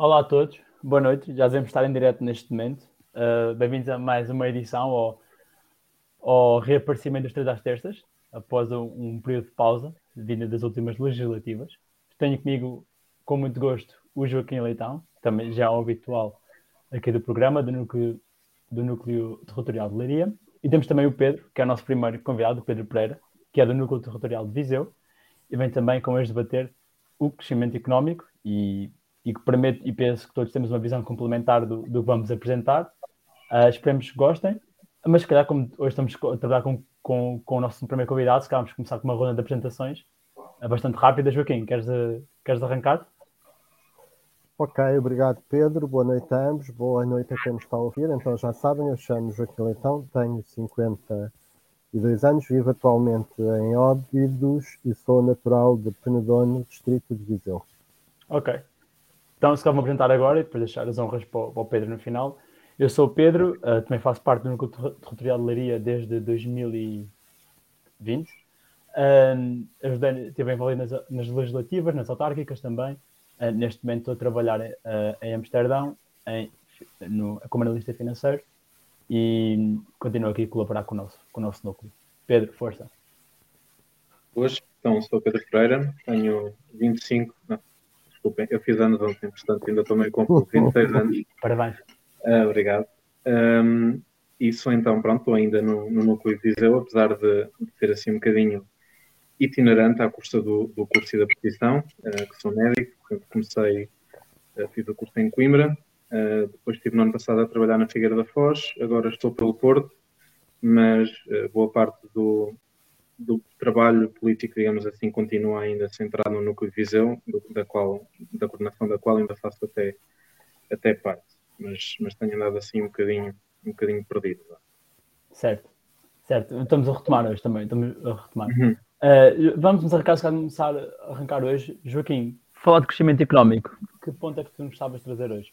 Olá a todos, boa noite. Já devemos estar em direto neste momento. Uh, Bem-vindos a mais uma edição ao, ao reaparecimento das três às terças, após um, um período de pausa, vinda das últimas legislativas. Tenho comigo, com muito gosto, o Joaquim Leitão, também já é um habitual aqui do programa, do núcleo, do núcleo territorial de Leiria. E temos também o Pedro, que é o nosso primeiro convidado, o Pedro Pereira, que é do núcleo territorial de Viseu, e vem também com este debater o crescimento económico e e que permite, e penso que todos temos uma visão complementar do, do que vamos apresentar. Uh, esperemos que gostem, mas se calhar, como hoje estamos a trabalhar com, com, com o nosso primeiro convidado, se calhar vamos começar com uma ronda de apresentações uh, bastante rápida. Joaquim, queres, uh, queres arrancar? Ok, obrigado Pedro, boa noite a ambos, boa noite a quem nos está a ouvir. Então já sabem, eu chamo Joaquim Leitão, tenho 52 anos, vivo atualmente em Óbidos e sou natural de Penedono, distrito de Viseu. Ok, então, se calhar vou apresentar agora e depois deixar as honras para o, Pedro no final. Eu sou o Pedro, uh, também faço parte do Núcleo Territorial de Leiria desde 2020. Uh, ajudei, estive envolvido nas, nas, legislativas, nas autárquicas também. Uh, neste momento estou a trabalhar uh, em Amsterdão, em, no, como analista financeiro, e continuo aqui a colaborar com o nosso, com o nosso núcleo. Pedro, força. Hoje, então, sou Pedro Pereira, tenho 25, não, desculpem, eu fiz anos ontem, portanto ainda estou meio confuso, 26 anos. Parabéns. Uh, obrigado. Um, isso então, pronto, estou ainda no, no núcleo de Viseu, apesar de, de ser assim um bocadinho itinerante à custa do, do curso e da petição, uh, que sou médico, comecei, uh, fiz o curso em Coimbra, uh, depois estive no ano passado a trabalhar na Figueira da Foz, agora estou pelo Porto, mas boa parte do, do trabalho político, digamos assim, continua ainda centrado no núcleo de visão, do, da, qual, da coordenação da qual ainda faço até, até parte, mas, mas tenho andado assim um bocadinho, um bocadinho perdido. Certo, certo. Estamos a retomar hoje também, estamos a retomar. Uhum. Uh, vamos nos arrancar, começar a arrancar hoje. Joaquim, falar de crescimento económico, que ponto é que tu nos estavas a trazer hoje?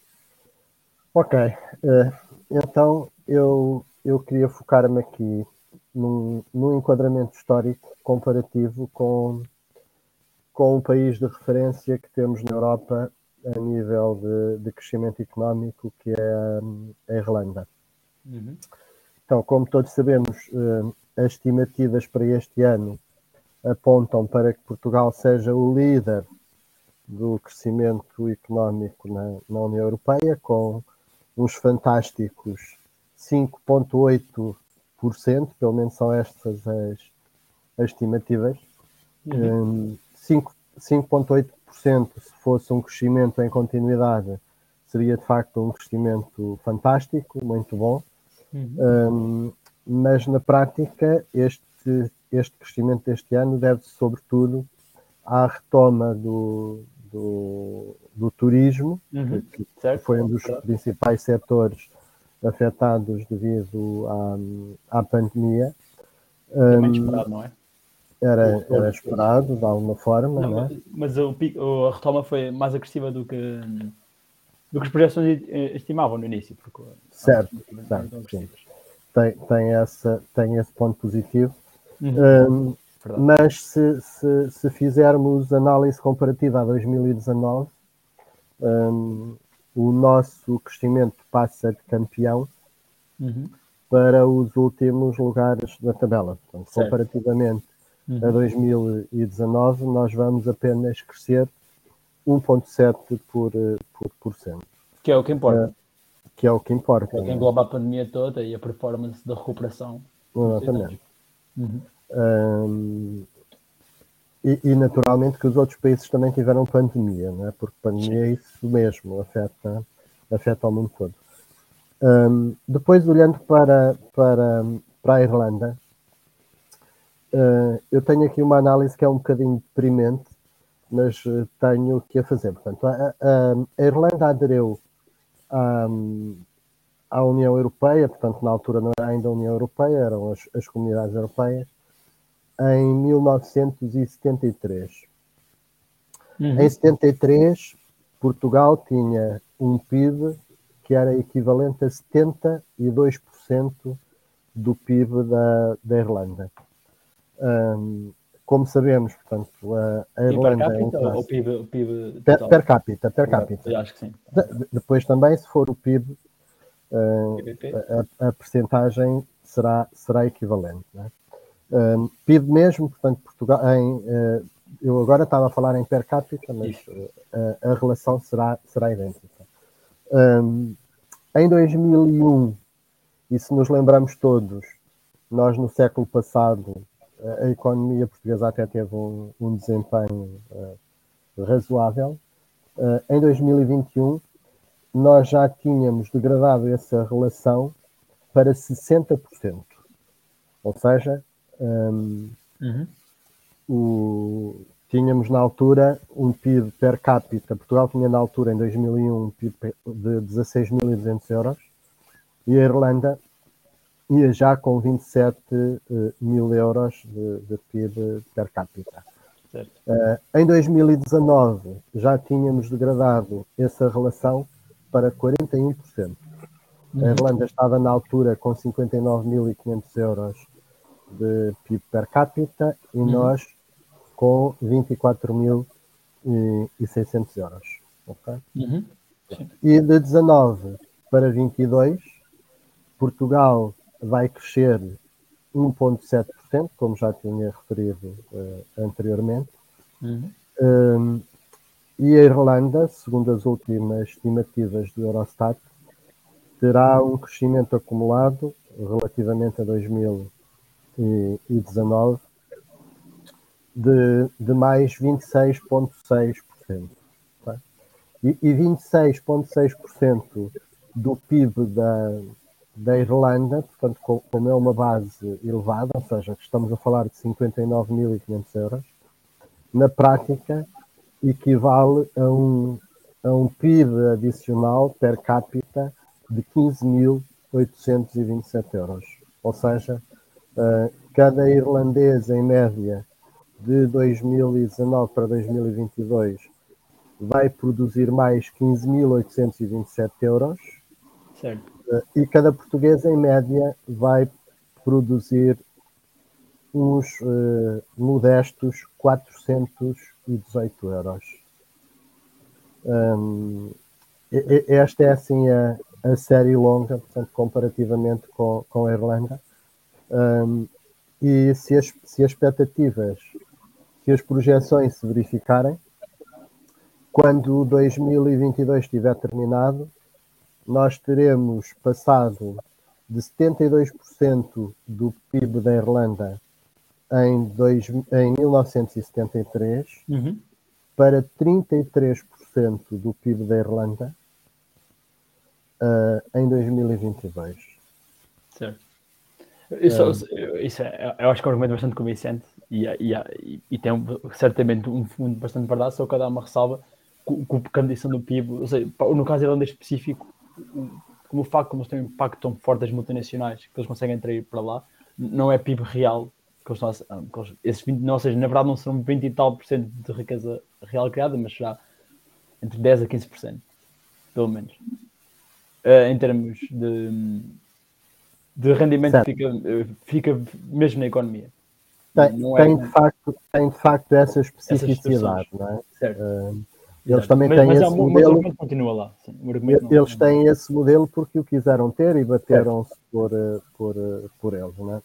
Ok, uh, então eu, eu queria focar-me aqui num, num enquadramento histórico comparativo com, com um país de referência que temos na Europa a nível de, de crescimento económico, que é a Irlanda. Uhum. Então, como todos sabemos, eh, as estimativas para este ano apontam para que Portugal seja o líder do crescimento económico na, na União Europeia, com uns fantásticos 5,8 pelo menos são estas as, as estimativas. Uhum. 5,8% se fosse um crescimento em continuidade seria de facto um crescimento fantástico, muito bom. Uhum. Um, mas na prática este, este crescimento deste ano deve-se sobretudo à retoma do, do, do turismo, uhum. que, que foi um dos principais setores afetados devido à, à pandemia. É um, esperado, não é? Era, era esperado, de alguma forma. Não, não é? Mas o, a retoma foi mais agressiva do que, do que as projeções estimavam no início. Porque, certo, certo sim. Tem, tem, essa, tem esse ponto positivo. Uhum. Um, mas se, se, se, fizermos análise comparativa a 2019, um, o nosso crescimento passa de campeão uhum. para os últimos lugares da tabela. Portanto, comparativamente uhum. a 2019, nós vamos apenas crescer 1,7%. Por, por, por cento. Que é o que importa. Uh, que é o que importa. É que engloba a pandemia toda e a performance da recuperação. Exatamente. Uhum. Um, e, e, naturalmente que os outros países também tiveram pandemia, né? porque pandemia é isso mesmo, afeta, afeta o mundo todo. Um, depois, olhando para, para, para a Irlanda, uh, eu tenho aqui uma análise que é um bocadinho deprimente, mas uh, tenho que a fazer. Portanto, a, a, a Irlanda aderiu à, à União Europeia, portanto, na altura não era ainda a União Europeia, eram as, as comunidades europeias, em 1973. Uhum. Em 73, Portugal tinha um PIB que era equivalente a 72% do PIB da, da Irlanda. Um, como sabemos, portanto, a, Irlanda per é um capita ou caso- PIB, o PIB per, per capita, per capita. Acho que sim. De- de- depois também, se for o PIB, eh, PPP. a, a percentagem será, será equivalente. Né? Um, PIB mesmo, portanto, Portugal, em, eh, eu agora estava a falar em per capita, mas eh, a, relação será, será idêntica. Um, em 2001, e se nos lembramos todos, nós no século passado, a economia portuguesa até teve um, um desempenho eh, razoável. Em 2021, nós já tínhamos degradado essa relação para 60%. Ou seja, hum, Uhum. o- tínhamos na altura um PIB per capita. Portugal tinha na altura, em 2001, um PIB de 16.200 euros e a Irlanda ia já com 27 eh, mil euros de, de PIB per capita. Eh, em 2019 já tínhamos degradado essa relação para 41%. A Irlanda estava na altura com 59.500 euros de PIB per capita e nós com 24.600 euros. ok? Uhum. E de 19 para 22, Portugal vai crescer 1,7%, como já tinha referido eh, anteriormente. Uhum. Um, e a Irlanda, segundo as últimas estimativas do Eurostat, terá um crescimento acumulado relativamente a 2019 de, de mais 26,6%. tá? E, e 26,6% do PIB da, da Irlanda, portanto, co- como é uma base elevada, ou seja, estamos a falar de 59.500 euros, na prática equivale a um, a um PIB adicional per capita de 15.827 euros. Ou seja, cada irlandês, em média, de 2019 para 2022, vai produzir mais 15.827 euros Certo. eh, e cada português, em média, vai produzir uns eh, modestos 418 euros. E- esta é assim a, a série longa, portanto, comparativamente com, com a Irlanda. Hum, e se as, se as expectativas, se as projeções se verificarem, quando 2022 estiver terminado, nós teremos passado de 72% do PIB da Irlanda em, dois, em 1973 Uhum. para 33% do PIB da Irlanda ah, em 2022. Certo. Isso, isso é, eu acho que é um argumento bastante convincente e, e, e, e tem um- certamente um fundo bastante verdade, só que eu dar uma ressalva com, com a condição do PIB, ou seja, no caso irlandês específico, como o facto como eles têm um impacto tão forte das multinacionais que eles conseguem atrair para lá, não é PIB real que eles estão a, que eles- esses 20, não, ou seja, na verdade não serão 20 e tal por cento de riqueza real criada, mas será entre 10 a 15 por cento, pelo menos. Eh, em termos de, de rendimento Certo. fica, eh, fica mesmo na economia. Tem, Não é- de facto, tem de facto essa especificidade, não é? Certo. Ah, eles Exato. também mas, têm mas, há esse um- mas o modelo. argumento continua lá. Sim, argumento não- Eles têm esse modelo porque o quiseram ter e bateram-se por, eh, por, eh, por eles. Não é?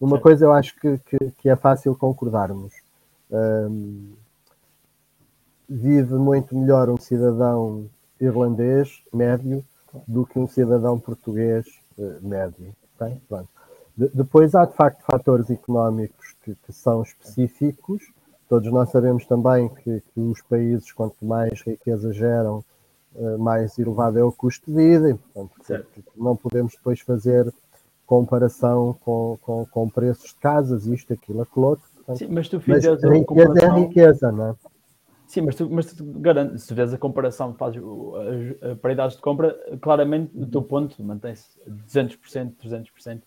Uma Certo. coisa eu acho que, que, que é fácil concordarmos. Ahm, vive muito melhor um cidadão irlandês médio do que um cidadão português eh, médio. ok? Pronto. De- depois há de facto fatores económicos que, que são específicos. Todos nós sabemos também que, que os países, quanto mais riqueza geram, eh, mais elevado é o custo de vida, e, portanto, não podemos depois fazer comparação com, com, com preços de casas, isto, aquilo, aquilo outro. portanto, Sim, mas tu mas fizes a a riqueza é comparação. riqueza, não é? Sim, mas tu, mas tu se fizeres a comparação, fazes as, paridades de compra, claramente o teu ponto mantém-se a 200%, 300%.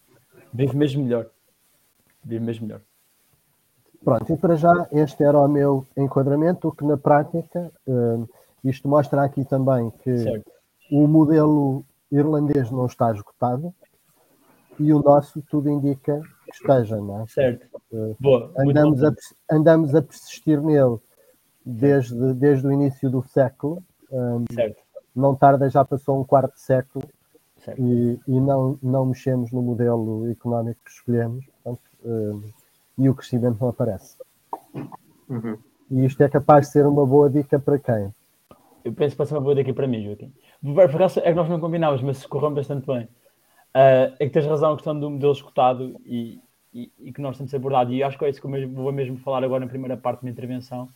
Vive mesmo melhor. Vive mesmo melhor. Pronto, e para já este era o meu enquadramento, o que na prática, eh, isto mostra aqui também que Certo. o modelo irlandês não está esgotado e o nosso tudo indica que esteja, não é? Certo. Uh, Boa. Andamos a, andamos a persistir nele desde, desde o início do século. Um. Não tarda, já passou um quarto de século e, e, não, não mexemos no modelo económico que escolhemos portanto, um, e o crescimento não aparece. Uhum. E isto é capaz de ser uma boa dica para quem? Eu penso que pode ser uma boa dica para mim, Joaquim. Por acaso é que nós não combinávamos, mas correu bastante bem. Uh, é que tens razão a questão do modelo escutado e, e, e, que nós temos abordado, e acho que é isso que eu vou mesmo falar agora na primeira parte da minha intervenção,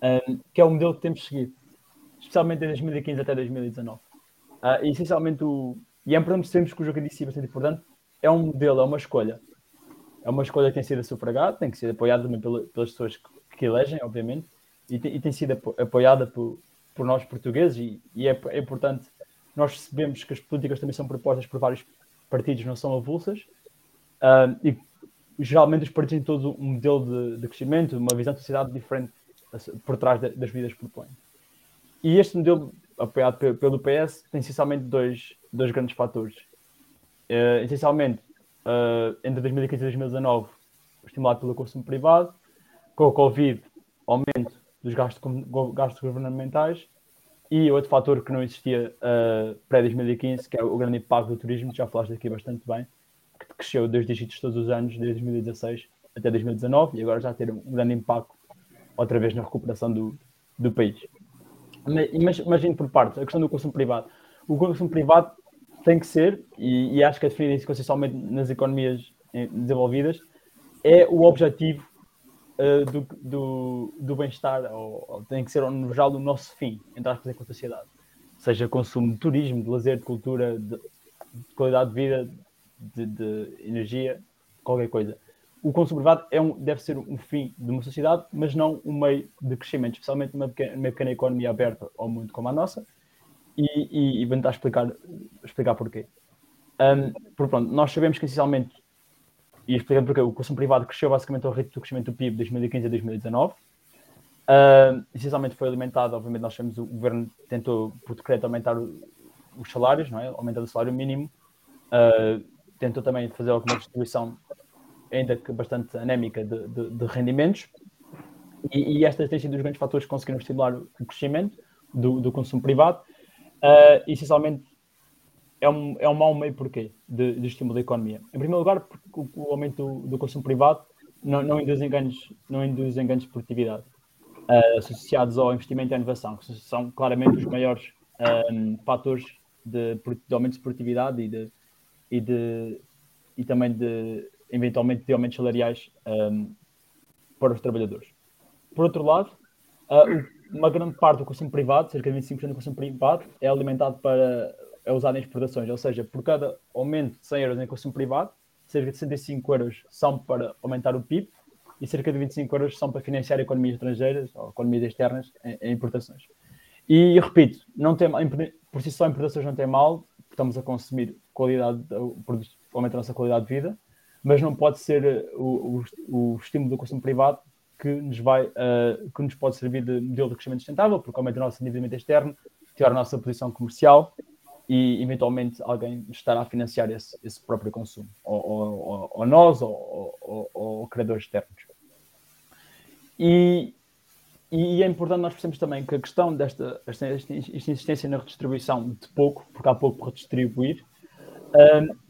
uh, que é o modelo que temos seguido, especialmente de 2015 até 2019. Uh, ah, e essencialmente, o, e é importante percebermos que o jogo que disse bastante importante, é um modelo, é uma escolha. É uma escolha que tem sido sufragada, tem que ser apoiada também pelas pessoas que, que elegem, obviamente, e tem, e tem sido apoiada por, por nós portugueses, e, e é, é, importante nós percebemos que as políticas também são propostas por vários partidos, não são avulsas, e geralmente os partidos têm todo um modelo de, de crescimento, uma visão de sociedade diferente por trás das vidas que propõem. E este modelo, apoiado pelo PS, tem essencialmente dois, dois grandes fatores. Uh, essencialmente, uh, entre 2015 e 2019, estimulado pelo consumo privado, com o Covid, aumento dos gastos, gastos governamentais e outro fator que não existia uh, pré-2015, que é o grande impacto do turismo, já falaste aqui bastante bem, que cresceu dois dígitos todos os anos, desde 2016 até 2019, e agora já ter um grande impacto outra vez na recuperação do, do país. Mas imagino por parte, a questão do consumo privado. O consumo privado tem que ser, e, e acho que é definido isso consensualmente nas economias desenvolvidas, é o objetivo uh, do, do, do bem-estar, ou, ou, tem que ser no geral o nosso fim, entre aspas, enquanto sociedade. Seja consumo de turismo, de lazer, de cultura, de, de qualidade de vida, de, de, energia, qualquer coisa. O consumo privado é um, deve ser um fim de uma sociedade, mas não um meio de crescimento, especialmente numa pequena, numa pequena economia aberta ao mundo como a nossa. E, e, e vou tentar explicar, explicar porquê. Um, por pronto, nós sabemos que essencialmente e explicando porque o consumo privado cresceu basicamente ao ritmo do crescimento do PIB de 2015 a 2019. Uh, essencialmente foi alimentado, obviamente, nós sabemos o governo tentou, por decreto, aumentar o, os salários, não é? aumentando o salário mínimo. Uh, tentou também fazer alguma distribuição, ainda que bastante anémica, de, de, de rendimentos. E, e estes têm sido os grandes fatores que conseguiram estimular o crescimento do, do consumo privado. Uh, essencialmente, é um, é um mau meio porquê de, de estímulo da economia. Em primeiro lugar, porque o, o aumento do, do, consumo privado não, não, induz ganhos, não induz ganhos de produtividade uh, associados ao investimento e à inovação, que são claramente os maiores um, fatores de, de, aumento de produtividade e, de, e, de, e também de, eventualmente, de aumentos salariais um, para os trabalhadores. Por outro lado, uh, uma grande parte do consumo privado, cerca de 25% do consumo privado, é alimentado para é usado em exportações, ou seja, por cada aumento de 100 euros em consumo privado, cerca de 65 euros são para aumentar o PIB e cerca de 25 euros são para financiar economias estrangeiras ou economias externas em, em importações. E, repito, não tem, por si só importações não tem mal, estamos a consumir qualidade, aumenta a nossa qualidade de vida, mas não pode ser eh, o, o, o estímulo do consumo privado que nos, vai, uh, que nos pode servir de modelo de crescimento sustentável, porque aumenta o nosso endividamento externo, piora a nossa posição comercial e eventualmente alguém estará a financiar esse, esse próprio consumo, ou, ou, ou nós, ou, ou, ou, criadores externos. E, e é importante nós percebermos também que a questão desta esta, insistência na redistribuição de pouco, porque há pouco para redistribuir, um,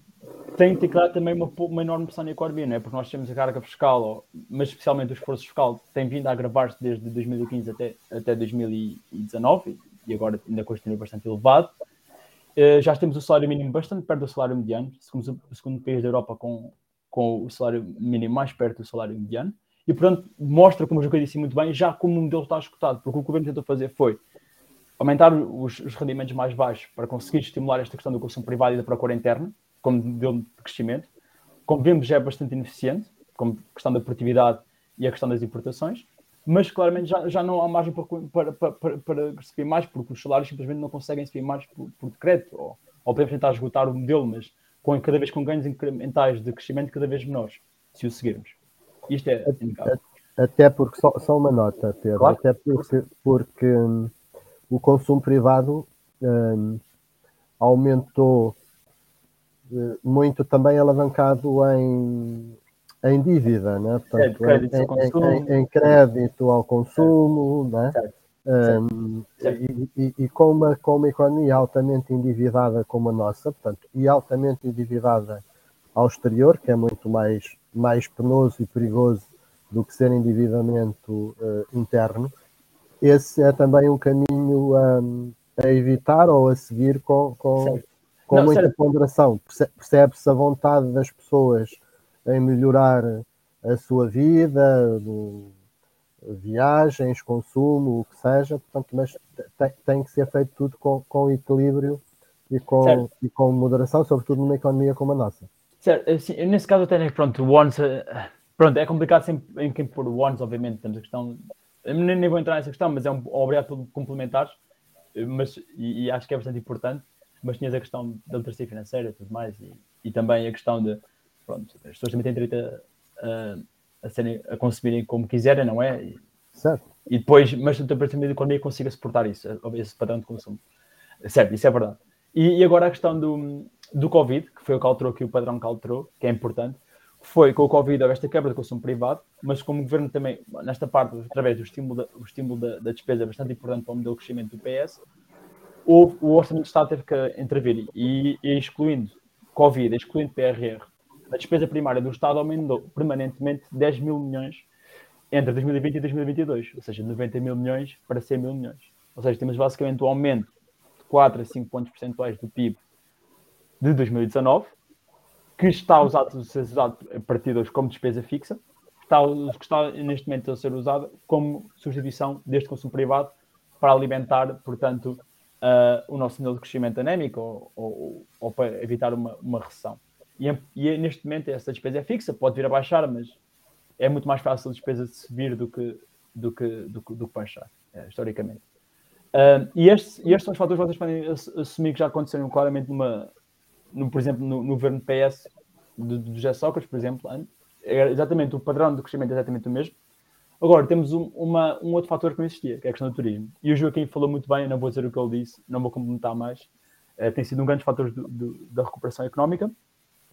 tem que ter também uma, uma enorme pressão na economia, não é? porque nós temos a carga fiscal, mas especialmente o esforço fiscal, tem vindo a agravar-se desde 2015 até, até 2019 e agora ainda continua bastante elevado. Eh, já temos o salário mínimo bastante perto do salário mediano, segundo o segundo país da Europa com, com o salário mínimo mais perto do salário mediano, e portanto mostra, como eu disse muito bem, já como o modelo está escutado, porque o que o governo tentou fazer foi aumentar os, os, rendimentos mais baixos para conseguir estimular esta questão do consumo privado e da procura interna, como modelo de crescimento. Como vemos, já é bastante ineficiente, como questão da produtividade e a questão das importações mas claramente já, já não há margem para, para, para, para receber mais, porque os salários simplesmente não conseguem receber mais por, por decreto, ou, ou podemos tentar esgotar o modelo, mas com, cada vez com ganhos incrementais de crescimento cada vez menores, se o seguirmos. Isto é Até porque, só, só uma nota, Pedro, claro. até porque, porque um, o consumo privado um, aumentou muito também alavancado em, em dívida, né? Portanto, crédito em, em, em, crédito ao consumo, né? Um, e, e, e, com, uma, com uma economia altamente endividada como a nossa, portanto, e altamente endividada ao exterior, que é muito mais, mais penoso e perigoso do que ser endividamento uh, interno, esse é também um caminho um, a evitar ou a seguir com, com, com Não, muita sério. ponderação. Percebe-se a vontade das pessoas em melhorar a sua vida, viagens, consumo, o que seja, portanto, mas tem, tem que ser feito tudo com, com equilíbrio e com, e com moderação, sobretudo numa economia como a nossa. Certo, assim, nesse caso até, pronto, o ONS, pronto, é complicado sempre em quem pôr o ONS, obviamente, temos a questão, nem, nem vou entrar nessa questão, mas é um obrigado por complementares, mas, e, e, acho que é bastante importante, mas tinhas a questão da literacia financeira e tudo mais, e, e também a questão de, pronto, as pessoas também têm direito a, a, a, serem, a consumirem como quiserem, não é? E, certo. E depois, mas a partir da economia consiga suportar isso, esse padrão de consumo. Certo, isso é verdade. E, e agora a questão do, do Covid, que foi o que alterou aqui o padrão que alterou, que é importante, foi com o Covid esta quebra de consumo privado, mas como o governo também, nesta parte, através do estímulo da, o estímulo da, da despesa bastante importante para o modelo de crescimento do PS, o, o Orçamento de Estado teve que intervir e, e excluindo Covid, excluindo PRR, a despesa primária do Estado aumentou permanentemente 10 mil milhões entre 2020 e 2022, ou seja, 90 mil milhões para 100 mil milhões. Ou seja, temos basicamente um aumento de 4 a 5 pontos percentuais do PIB de 2019, que está usado, a ser usado a partir de hoje como despesa fixa, está, que está neste momento a ser usado como substituição deste consumo privado para alimentar, portanto, uh, o nosso nível de crescimento anémico ou, ou, ou para evitar uma, uma recessão. E, e, neste momento essa despesa é fixa, pode vir a baixar, mas é muito mais fácil a despesa de subir do que, do que, do, do que baixar, é, historicamente. Uh, e, estes, e estes são os fatores que vocês podem assumir que já aconteceram claramente numa, no, por exemplo, no, no governo PS do, do José Sócrates, por exemplo, era exatamente o padrão de crescimento é exatamente o mesmo. Agora, temos um, uma, um outro fator que não existia, que é a questão do turismo. E o Joaquim falou muito bem, não vou dizer o que ele disse, não vou complementar mais. É, tem sido um grande fator do, do, da recuperação económica.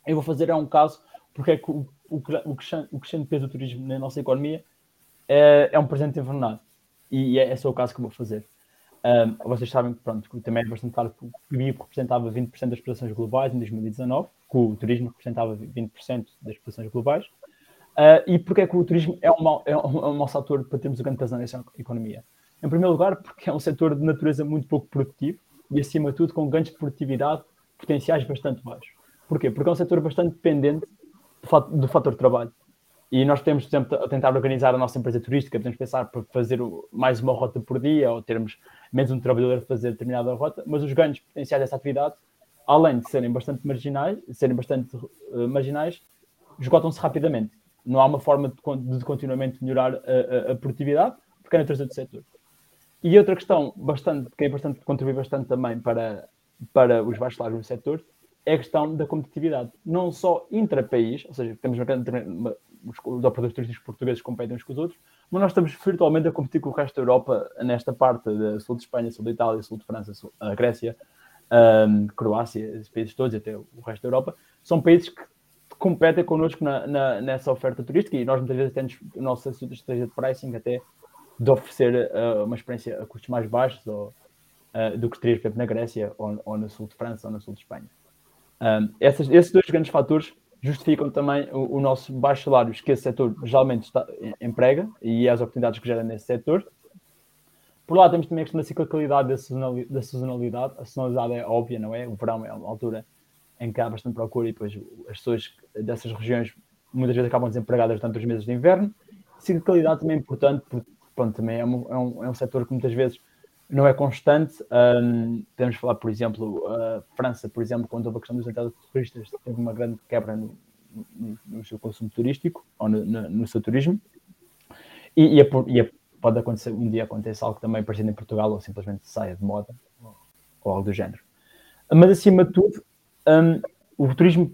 Eu vou fazer é um caso, porque é que o, o, o, crescente, peso do turismo na nossa economia é, é um presente envenenado. E é, é o caso que eu vou fazer. Um, vocês sabem que, pronto, que também é bastante claro que o PIB representava 20% das exportações globais em 2019, que o turismo representava 20% das exportações globais. Uh, e porquê é que o turismo é um, mau, é, um, é um mau setor para termos o grande peso nessa economia? Em primeiro lugar, porque é um setor de natureza muito pouco produtivo e, acima de tudo, com ganhos de produtividade potenciais bastante baixos. Porquê? Porque é um setor bastante dependente do fator, de trabalho. E nós podemos, por exemplo, tentar organizar a nossa empresa turística, podemos pensar para fazer mais uma rota por dia ou termos menos um trabalhador a fazer determinada rota, mas os ganhos potenciais dessa atividade, além de serem bastante marginais, serem bastante uh, marginais, esgotam-se rapidamente. Não há uma forma de, de continuamente melhorar a, a, a, produtividade, porque é a natureza do setor. E outra questão bastante, que é bastante, contribui bastante também para, para os baixos salários do setor, é a questão da competitividade. Não só intra-país, ou seja, temos uma, os, os operadores turísticos portugueses competem uns com os outros, mas nós estamos virtualmente a competir com o resto da Europa nesta parte, da sul de Espanha, sul de Itália, sul de França, sul, a Grécia, um, Croácia, esses países todos, até o resto da Europa, são países que competem connosco na, na, nessa oferta turística e nós muitas vezes temos a nossa estratégia de pricing até de oferecer uh, uma experiência a custos mais baixos ou, uh, do que terias, por exemplo, na Grécia ou, ou, no sul de França ou no sul de Espanha. Um, essas, esses dois grandes fatores justificam também o, o, nosso baixo salários que esse setor geralmente está, emprega e as oportunidades que gera nesse setor. Por lá temos também a questão da ciclicalidade da sazonalidade. A sazonalidade é óbvia, não é? O verão é uma altura em que há bastante procura e depois as pessoas dessas regiões muitas vezes acabam desempregadas durante os meses de inverno. Ciclicalidade também é importante, porque pronto, também é um, é, um, é um setor que muitas vezes não é constante. Um, podemos falar, por exemplo, a França, por exemplo, quando houve a questão dos entradas de turistas, teve uma grande quebra no, no, no seu consumo turístico ou no, no, seu turismo. E, e, é e é, pode acontecer, um dia acontece algo também parecido em Portugal ou simplesmente saia de moda ou algo do género. Mas acima de tudo, um, o turismo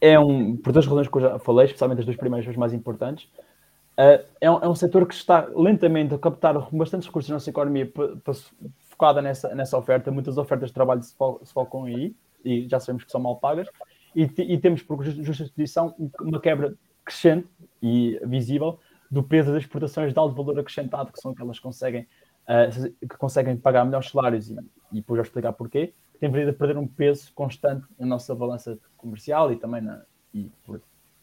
é um, por duas razões que eu já falei, especialmente as duas primeiras, as mais importantes, Uh, é, um, é, um, setor que está lentamente a captar bastantes recursos na nossa economia focada nessa, nessa oferta. Muitas ofertas de trabalho se, fo se focam aí e já sabemos que são mal pagas. E, e temos, por justa disposição, uma quebra crescente e visível do peso das exportações de alto valor acrescentado, que são aquelas que conseguem, uh, que conseguem pagar melhores salários e, e depois vou explicar porquê, tem vindo a perder um peso constante na nossa balança comercial e também, na, e por,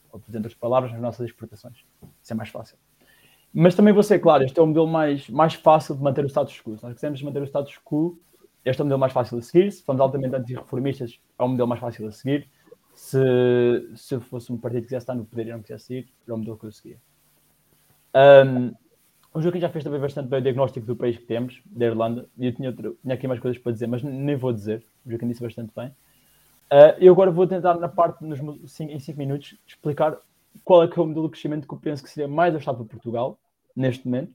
por outras palavras, nas nossas exportações. Isso é mais fácil. Mas também vou ser claro, este é o modelo mais, mais fácil de manter o status quo. Se nós quisermos manter o status quo, este é o modelo mais fácil a seguir. Se formos altamente antirreformistas, é o modelo mais fácil a seguir. Se, se fosse um partido que quisesse estar no poder e não quisesse ir, era o modelo que eu seguia. Um, o Joaquim já fez também bastante bem o diagnóstico do país que temos, da Irlanda, e eu tinha, outro, tinha aqui mais coisas para dizer, mas nem vou dizer. O Joaquim disse bastante bem. Uh, eu agora vou tentar, na parte, nos, em 5 minutos, explicar qual é que é o modelo de crescimento que eu penso que seria mais ajustado para Portugal, neste momento.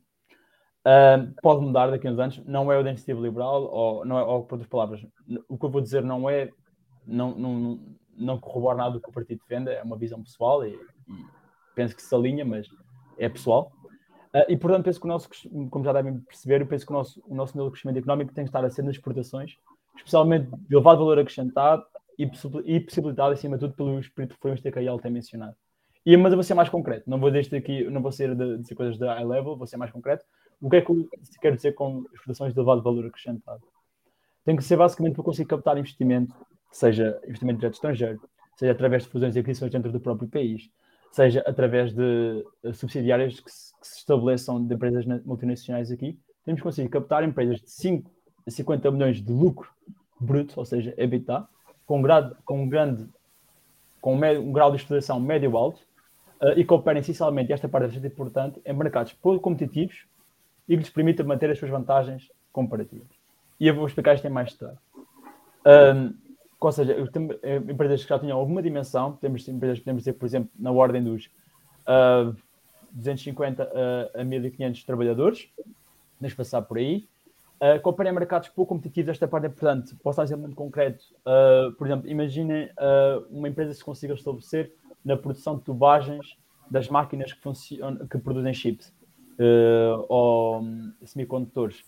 Uh, pode mudar daqui a uns anos, não é o da iniciativa liberal, ou, não é, ou por outras palavras, o que eu vou dizer não é, não, não, não corrobora nada do que o partido defende, é uma visão pessoal e, e penso que se alinha, mas é pessoal. Uh, e portanto, penso que o nosso, como já devem perceber, eu penso que o nosso, o nosso modelo de crescimento económico tem que estar a ser nas exportações, especialmente de elevado valor acrescentado e, e possibilitado, acima de tudo, pelo espírito reformista que a Yael tem mencionado. E, mas eu vou ser mais concreto, não vou dizer aqui, não vou ser de, dizer coisas de high level, vou ser mais concreto. O que é que eu quero dizer com exportações de elevado valor acrescentado? Tem que ser basicamente para conseguir captar investimento, seja investimento direto estrangeiro, seja através de fusões e aquisições dentro do próprio país, seja através de eh, subsidiárias que se, que se estabeleçam de empresas multinacionais aqui, temos que conseguir captar empresas de 5 a 50 milhões de lucro bruto, ou seja, EBITDA, com, grado, com um grande com um, grau de exploração médio-alto uh, e que operem essencialmente, esta parte é bastante importante, em mercados pouco competitivos e que lhes permita manter as suas vantagens comparativas. E eu vou explicar isto em mais detalhe. Um, ou seja, eh, empresas que já tinham alguma dimensão, temos empresas que podemos dizer, por exemplo, na ordem dos uh, 250 uh, a 1500 trabalhadores, deixa passar por aí. Uh, que operem em mercados pouco competitivos, esta parte é importante. Posso dar um exemplo muito concreto. Uh, por exemplo, imaginem uh, uma empresa que se consiga estabelecer na produção de tubagens das máquinas que, que produzem chips ou um, semicondutores.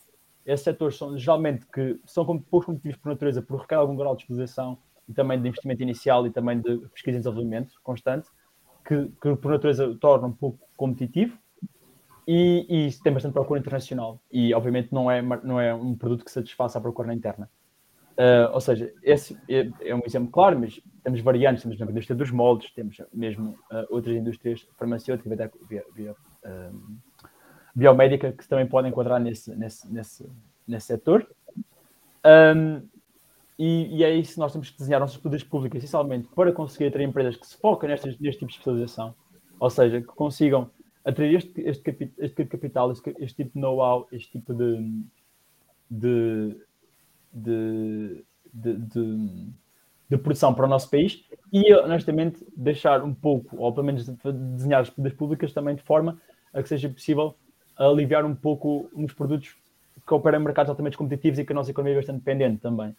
Esses setores são geralmente que são pouco competitivos por natureza, por requer algum grau de especialização e também de investimento inicial e também de pesquisa e desenvolvimento constante, que, que por natureza tornam um pouco competitivo e, e tem bastante procura internacional. E obviamente não é, não é um produto que satisfaça a procura interna. Uh, ou seja, esse é, é, um exemplo claro, mas temos variantes, temos na indústria dos moldes, temos mesmo uh, outras indústrias farmacêuticas, via, via, via uh, biomédica, que também podem enquadrar nesse, nesse, nesse, nesse setor. Um, e, e, é isso nós temos que desenhar nossas políticas públicas, essencialmente, para conseguir atrair empresas que se focam nestes, neste tipo de especialização, ou seja, que consigam atrair este, este, este capital, este, este tipo de know-how, este tipo de, de de, de, de, de, produção para o nosso país e, honestamente, deixar um pouco, ou pelo menos desenhar as políticas públicas também de forma a que seja possível aliviar um pouco uns produtos que operam em mercados altamente competitivos e que a nossa economia é bastante dependente também.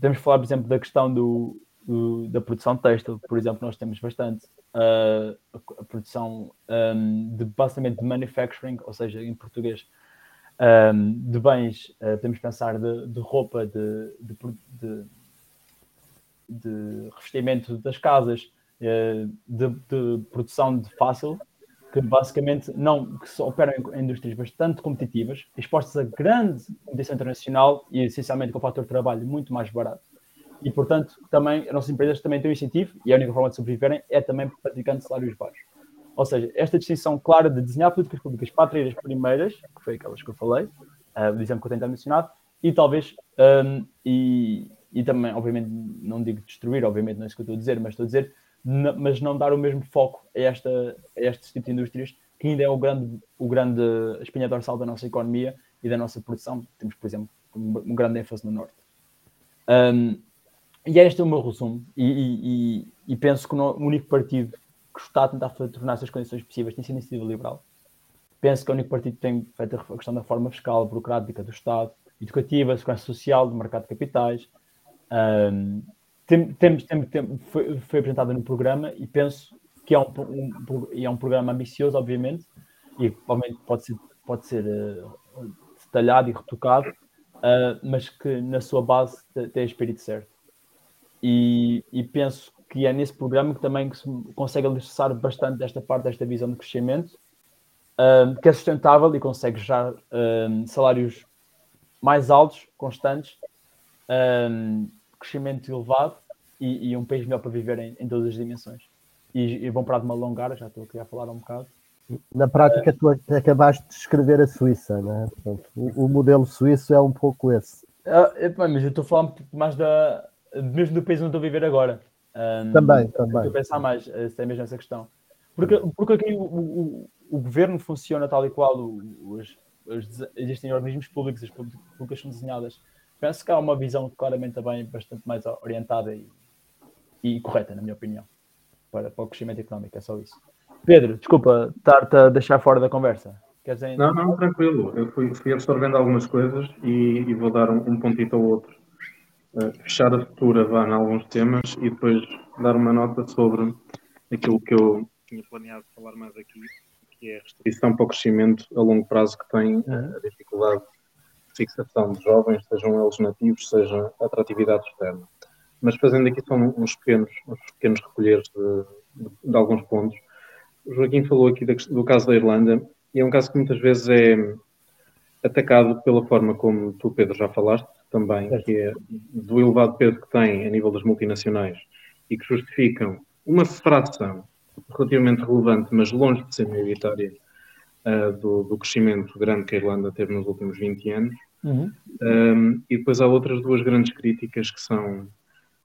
Temos que falar, por exemplo, da questão do, do da produção têxtil, por exemplo, nós temos bastante uh, a, produção um, de basicamente de manufacturing, ou seja, em português, um, de bens, uh, podemos pensar de, de roupa, de, de, de, revestimento das casas, uh, de, produção de fácil, que basicamente não que operam em indústrias bastante competitivas, expostas a grande competição internacional e essencialmente com o fator de trabalho muito mais barato. E, portanto, também as nossas empresas também têm um incentivo, e a única forma de sobreviverem é também praticando salários baixos. Ou seja, esta distinção clara de desenhar políticas públicas para atrair as primeiras, que foi aquelas que eu falei, uh, o exemplo que eu tenho mencionado, e talvez, um, e, e também, obviamente, não digo destruir, obviamente, não é isso que eu estou a dizer, mas estou a dizer, mas não dar o mesmo foco a, esta, a este tipo de indústrias, que ainda é o grande, o grande espinha dorsal da nossa economia e da nossa produção. Temos, por exemplo, um grande ênfase no Norte. Um, e é este o meu resumo, e, e, e penso que o único partido que está a tentar tornar essas condições possíveis tem sido a iniciativa liberal. Penso que o único partido que tem feito a questão da forma fiscal, burocrática do Estado, educativa, segurança social, do mercado de capitais. Um, tem, temos, tem, tem, foi, foi apresentado no programa e penso que é um, um, é um programa ambicioso, obviamente, e provavelmente pode ser, pode ser uh, detalhado e retocado, uh, mas que na sua base tem o espírito certo. E, e penso que é nesse programa que também que se consegue alicerçar bastante desta parte, desta visão de crescimento, um, que é sustentável e consegue um, salários mais altos, constantes, um, crescimento elevado e, e, um país melhor para viver em, em todas as dimensões. E, e vão parar de me alongar, já estou aqui a falar um bocado. Na prática, tu acabaste de escrever a Suíça, né? Portanto, o, o, modelo suíço é um pouco esse. Uh, mas eu estou a falar um pouco mais da, mesmo do país onde estou a viver agora. Um, também, também. Estou a pensar mais, eh, é mesmo essa questão. Porque, porque aqui o, o, o governo funciona tal e qual, os, os, existem organismos públicos, as públicas são desenhadas. Penso que há uma visão claramente também bastante mais orientada e, e correta, na minha opinião, para, para o crescimento económico, é só isso. Pedro, desculpa estar-te a deixar fora da conversa. Dizer... Não, não, tranquilo. Eu fui, fui absorvendo algumas coisas e, e vou dar um, um pontito ao outro. Uh, fechar a futura vá em alguns temas e depois dar uma nota sobre aquilo que eu tinha planeado falar mais aqui, que é a restrição para o crescimento a longo prazo que tem uhum. a dificuldade de fixação de jovens, sejam eles nativos, seja atratividade externa. Mas fazendo aqui são uns pequenos, uns pequenos recolheres de, de, de alguns pontos. O Joaquim falou aqui do caso da Irlanda, e é um caso que muitas vezes é atacado pela forma como tu, Pedro, já falaste também, que é do elevado peso que tem a nível das multinacionais e que justificam uma fração relativamente relevante, mas longe de ser maioritária, uh, do, do, crescimento grande que a Irlanda teve nos últimos 20 anos. Uhum. Um, e depois há outras duas grandes críticas que são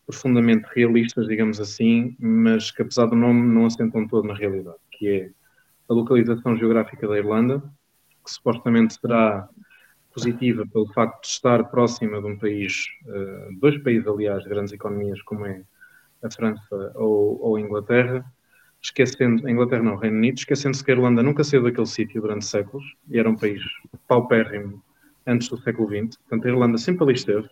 profundamente realistas, digamos assim, mas que apesar do nome não assentam todo na realidade, que é a localização geográfica da Irlanda, que supostamente será positiva pelo facto de estar próxima de um país, uh, dois países, aliás, grandes economias, como é a França ou, ou a Inglaterra, esquecendo, a Inglaterra não, Reino Unido, esquecendo-se que a Irlanda nunca saiu daquele sítio durante séculos e era um país paupérrimo antes do século XX. Portanto, a Irlanda sempre ali esteve.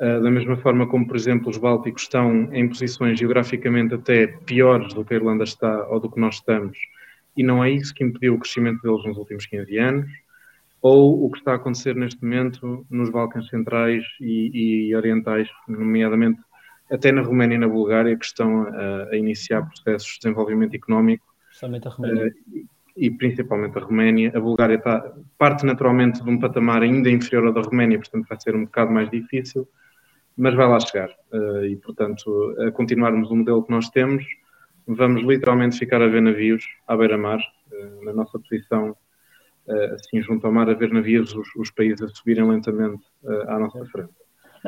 Uh, da mesma forma como, por exemplo, os Bálticos estão em posições geograficamente até piores do que a Irlanda está ou do que nós estamos, e não é isso que impediu o crescimento deles nos últimos 15 anos, ou o que está a acontecer neste momento nos Balcãs Centrais e, e Orientais, nomeadamente até na Roménia e na Bulgária, que estão a, a iniciar processos de desenvolvimento económico. Principalmente a Roménia. Uh, e principalmente a Roménia. A Bulgária está, parte naturalmente de um patamar ainda inferior ao da Roménia, portanto vai ser um bocado mais difícil, mas vai lá chegar. Uh, e, portanto, a continuarmos o modelo que nós temos, vamos literalmente ficar a ver navios à beira-mar, uh, na nossa posição, assim, junto ao mar, a ver navios, os, os países a subirem lentamente à nossa frente.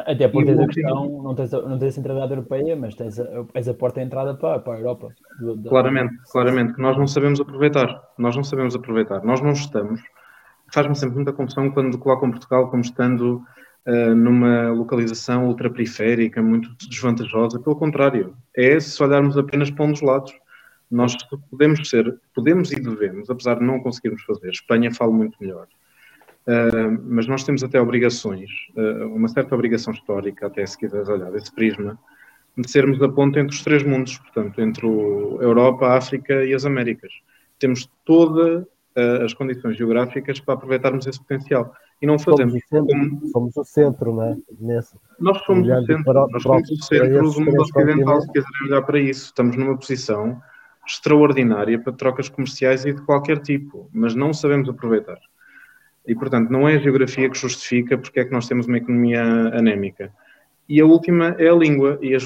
Até porque tens a questão, não tens, a, não tens a centralidade europeia, mas tens a, tens a porta de entrada para, para a Europa. Claramente, claramente, que nós não sabemos aproveitar. Nós não sabemos aproveitar. Nós não estamos. Faz-me sempre muita confusão quando colocam Portugal como estando uh, numa localização ultraperiférica, muito desvantajosa. Pelo contrário, é se olharmos apenas para um dos lados. Nós podemos ser, podemos e devemos, apesar de não conseguirmos fazer. Espanha fala muito melhor Uh, mas nós temos até obrigações, uh, uma certa obrigação histórica, até se quiseres olhar desse prisma, de sermos a ponta entre os três mundos, portanto, entre a Europa, a África e as Américas. Temos todas uh, as condições geográficas para aproveitarmos esse potencial. E não fazemos. Somos o centro, como... somos o centro não é? Nesse, nós somos o centro, para, nós somos o centro do mundo ocidental, se quiserem olhar para isso. Estamos numa posição extraordinária para trocas comerciais e de qualquer tipo, mas não sabemos aproveitar. E, portanto, não é a geografia que justifica porque é que nós temos uma economia anémica. E a última é a língua, e a,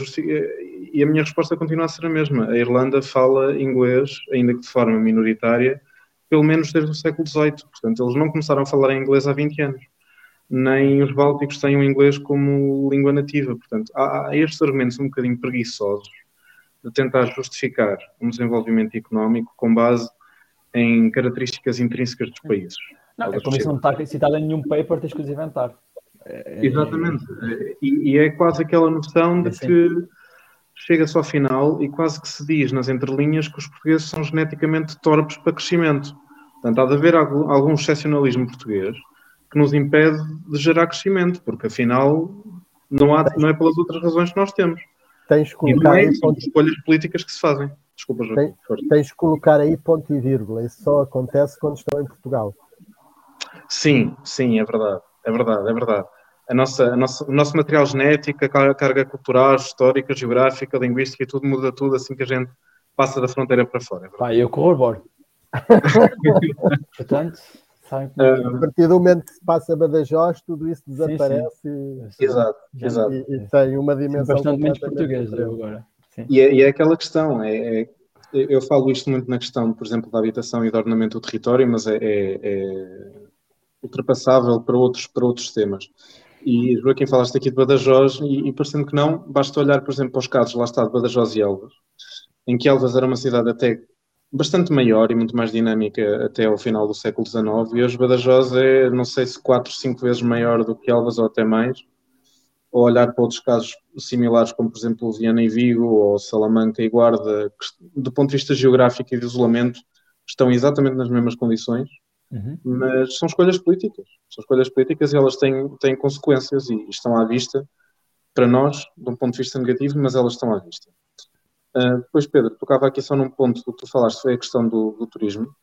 e a minha resposta continua a ser a mesma. A Irlanda fala inglês, ainda que de forma minoritária, pelo menos desde o século XVIII. Portanto, eles não começaram a falar inglês há 20 anos. Nem os bálticos têm o inglês como língua nativa. Portanto, há, há estes argumentos um bocadinho preguiçosos de tentar justificar um desenvolvimento económico com base em características intrínsecas dos países. Não, a comissão não está citada em nenhum paper, tens que os inventar. É, é, Exatamente. E, e, é quase aquela noção de é que chega-se ao final e quase que se diz nas entrelinhas que os portugueses são geneticamente torpes para crescimento. Portanto, há de haver algum, algum excepcionalismo português que nos impede de gerar crescimento, porque afinal não, há, não é pelas outras razões que nós temos. Tens que colocar e não é ponto... escolhas políticas que se fazem. Desculpa, João. Tens, tens que colocar aí ponto e vírgula. Isso só acontece quando estão em Portugal. Sim, sim, é verdade, é verdade, é verdade. a nossa, a nossa, o nosso material genético, a carga cultural, histórica, geográfica, linguística, tudo muda tudo assim que a gente passa da fronteira para fora. É Pá, eu corroboro. Portanto, sabe uh, a partir do momento que se passa a Badajoz, tudo isso desaparece. Sim, sim. Exato, exato. E, e, tem uma dimensão. Bastante menos português eu agora. E é, e é, aquela questão, é, é, eu falo isto muito na questão, por exemplo, da habitação e do ordenamento do território, mas é, é, é ultrapassável para outros, para outros temas. E Joaquim, falaste aqui de Badajoz, e, e parecendo que não, basta olhar, por exemplo, para os casos, lá está, de Badajoz e Elvas, em que Elvas era uma cidade até bastante maior e muito mais dinâmica até ao final do século XIX, e hoje Badajoz é, não sei se quatro, cinco vezes maior do que Elvas ou até mais, ou olhar para outros casos similares, como por exemplo Viana e Vigo, ou Salamanca e Guarda, que, do ponto de vista geográfico e de isolamento, estão exatamente nas mesmas condições, uhum. mas são escolhas políticas. São escolhas políticas e elas têm, têm consequências e estão à vista para nós, de um ponto de vista negativo, mas elas estão à vista. Uh, Pedro, tocava aqui só num ponto que tu falaste, foi a questão do, do turismo,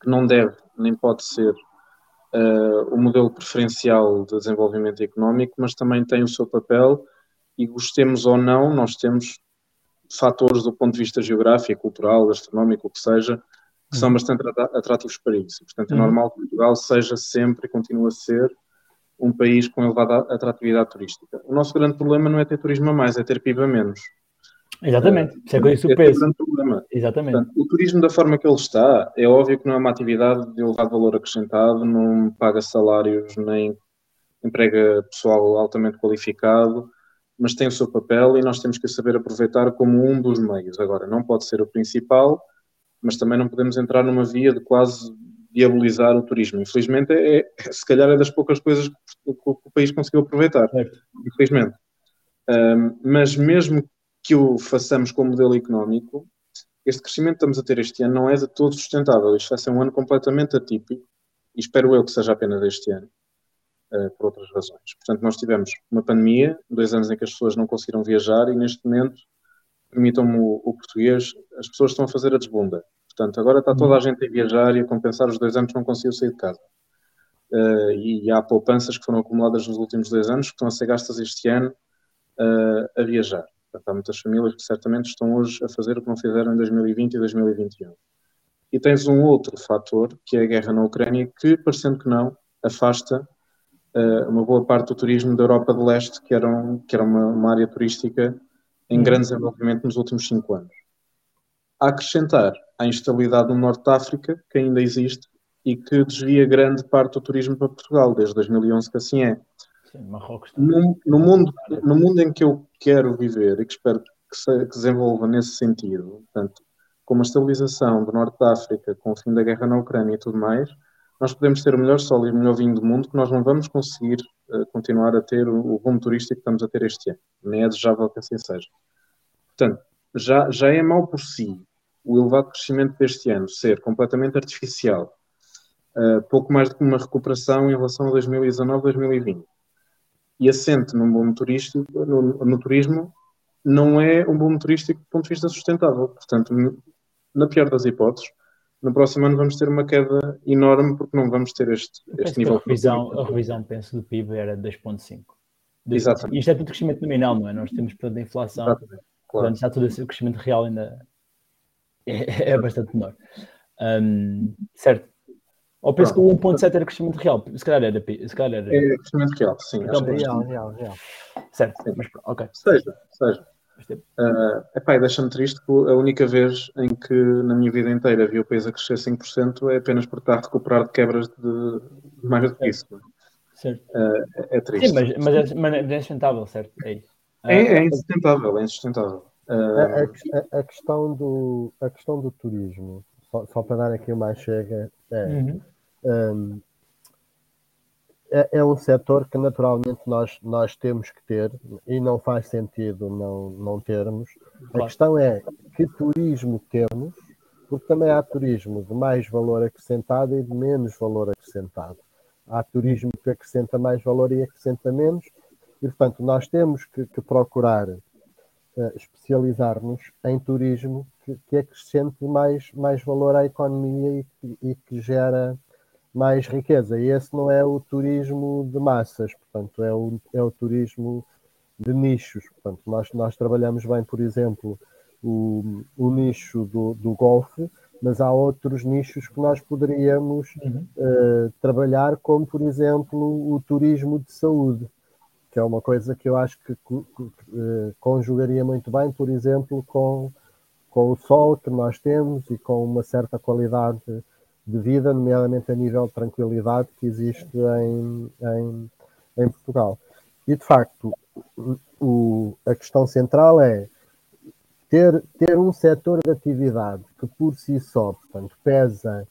que não deve nem pode ser uh, o modelo preferencial de desenvolvimento económico, mas também tem o seu papel e gostemos ou não, nós temos fatores do ponto de vista geográfico, cultural, gastronómico, o que seja, que são uhum. bastante atrativos para isso. Portanto, é uhum. normal que Portugal seja sempre e continue a ser um país com elevada atratividade turística. O nosso grande problema não é ter turismo a mais, é ter PIB a menos. Exatamente, isso é com isso o peso. Exatamente. Portanto, o turismo da forma que ele está, é óbvio que não é uma atividade de elevado valor acrescentado, não paga salários nem emprega pessoal altamente qualificado, mas tem o seu papel e nós temos que saber aproveitar como um dos meios. Agora, não pode ser o principal, mas também não podemos entrar numa via de quase diabolizar o turismo. Infelizmente, é, é se calhar é das poucas coisas que, o país conseguiu aproveitar. É. Infelizmente. Um, mas mesmo que o façamos com o modelo económico, este crescimento que estamos a ter este ano não é de todo sustentável. Isto vai ser um ano completamente atípico e espero eu que seja apenas este ano, uh, por outras razões. Portanto, nós tivemos uma pandemia, dois anos em que as pessoas não conseguiram viajar e neste momento, permitam-me o, o, português, as pessoas estão a fazer a desbunda. Portanto, agora está toda a gente a viajar e a compensar os dois anos não conseguiu sair de casa. Uh, e, e, há poupanças que foram acumuladas nos últimos dois anos que estão a ser gastas este ano uh, a viajar. Portanto, há muitas famílias que certamente estão hoje a fazer o que não fizeram em 2020 e 2021. E tens um outro fator, que é a guerra na Ucrânia, que, parecendo que não, afasta uh, uma boa parte do turismo da Europa de Leste, que era, um, que era uma, uma, área turística em uhum. grande desenvolvimento nos últimos cinco anos. A acrescentar a instabilidade no Norte de África, que ainda existe, e que desvia grande parte do turismo para Portugal, desde 2011 que assim é. Sim, Marrocos no, no, mundo, no mundo em que eu quero viver e que espero que se que desenvolva nesse sentido, portanto, com uma estabilização do Norte da África, com o fim da guerra na Ucrânia e tudo mais, nós podemos ter o melhor sol e o melhor vinho do mundo que nós não vamos conseguir uh, continuar a ter o, o boom turístico que estamos a ter este ano. Nem é desejável que assim seja. Portanto, já, já é mau por si o elevado crescimento deste ano ser completamente artificial, uh, pouco mais do que uma recuperação em relação a 2019, 2020 e assente num boom turístico, no, no, turismo, não é um boom turístico do ponto de vista sustentável. Portanto, na pior das hipóteses, no próximo ano vamos ter uma queda enorme porque não vamos ter este, este nível. A revisão, a revisão, penso, do PIB era 2,5. Exatamente. Isto é tudo crescimento nominal, não é? Nós temos, portanto, a inflação. Exatamente. Claro. Portanto, está tudo esse crescimento real ainda é, é bastante menor. Um, certo. Ou penso Pronto. que o 1.7 era crescimento real? Se calhar era. Se calhar era... É crescimento real, sim. Então, é real, real, real. Certo, sim. mas ok. Seja, seja. Uh, epá, deixa-me triste que a única vez em que na minha vida inteira vi o país a crescer 5% é apenas por estar a recuperar de quebras de, de mais do que isso. Certo. Uh, é, é, triste. Sim, mas, mas, é, mas é sustentável, certo? É isso. É, é insustentável, é insustentável. Uh, a, a, a, questão do, a questão do turismo, só, só para dar aqui uma chega, é, uhum um, é, é, um setor que naturalmente nós, nós temos que ter e não faz sentido não, não termos. Claro. A questão é que turismo temos, porque também há turismo de mais valor acrescentado e de menos valor acrescentado. Há turismo que acrescenta mais valor e acrescenta menos, e portanto nós temos que, que procurar uh, especializar-nos em turismo que, que acrescente mais, mais valor à economia e, e que gera mais riqueza. E esse não é o turismo de massas, portanto, é o, é o turismo de nichos. Portanto, nós, nós trabalhamos bem, por exemplo, o, o nicho do, do golfe, mas há outros nichos que nós poderíamos uhum. uh, trabalhar, como, por exemplo, o turismo de saúde, que é uma coisa que eu acho que uh, conjugaria muito bem, por exemplo, com, com o sol que nós temos e com uma certa qualidade de vida, nomeadamente a nível de tranquilidade que existe em, em, em Portugal. E de facto, o, a questão central é ter, ter um setor de atividade que por si só, portanto, pesa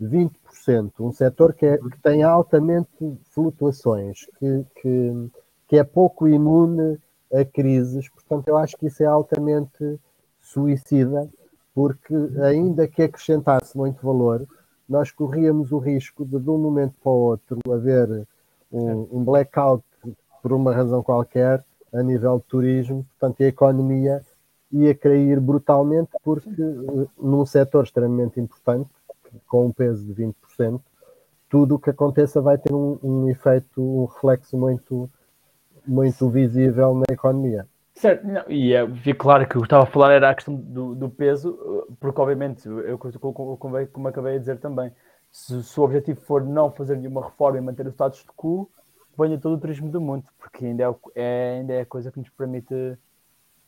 20%, um setor que, é, que tem altamente flutuações, que, que, que é pouco imune a crises, portanto, eu acho que isso é altamente suicida, porque ainda que acrescentasse muito valor, nós corríamos o risco de, de um momento para o outro, haver um, um blackout por uma razão qualquer a nível de turismo, portanto, a economia ia cair brutalmente, porque eh, num setor extremamente importante, com um peso de 20%, tudo o que aconteça vai ter um, um efeito, um reflexo muito, muito visível na economia. Certo, não, e é, claro que o que estava a falar era a questão do, do peso, porque obviamente, eu, como, como acabei de dizer também, se, se, o objetivo for não fazer nenhuma reforma e manter o status quo, venha todo o turismo do mundo, porque ainda é, é, ainda é a coisa que nos permite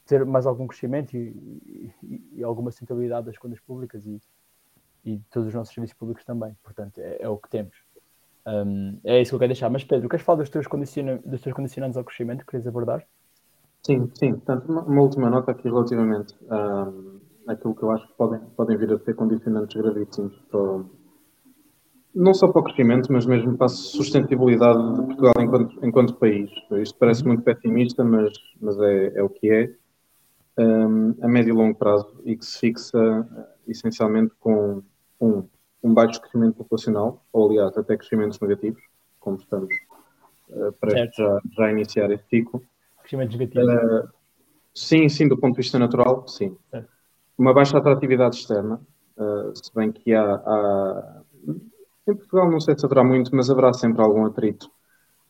ter mais algum crescimento e, e, e alguma sustentabilidade das contas públicas e, e todos os nossos serviços públicos também. Portanto, é, é o que temos. Um, é isso que eu quero deixar. Mas Pedro, queres falar dos teus, condiciona dos teus condicionantes ao crescimento que queres abordar? Sim, sim. Portanto, uma, uma última nota aqui relativamente um, àquilo que eu acho que podem, podem vir a ser condicionantes gravíssimos para, não só para o crescimento, mas mesmo para a sustentabilidade de Portugal enquanto, enquanto país. Isto parece muito pessimista, mas, mas é, é o que é. Um, a médio e longo prazo e que se fixa uh, essencialmente com um, um baixo crescimento populacional, ou aliás, até crescimentos negativos, como estamos uh, prestes já, já a iniciar esse ciclo Uh, sim, sim, do ponto de vista natural, sim. É. Uma baixa atratividade externa, uh, se bem que há, há, Em Portugal não sei se haverá muito, mas haverá sempre algum atrito.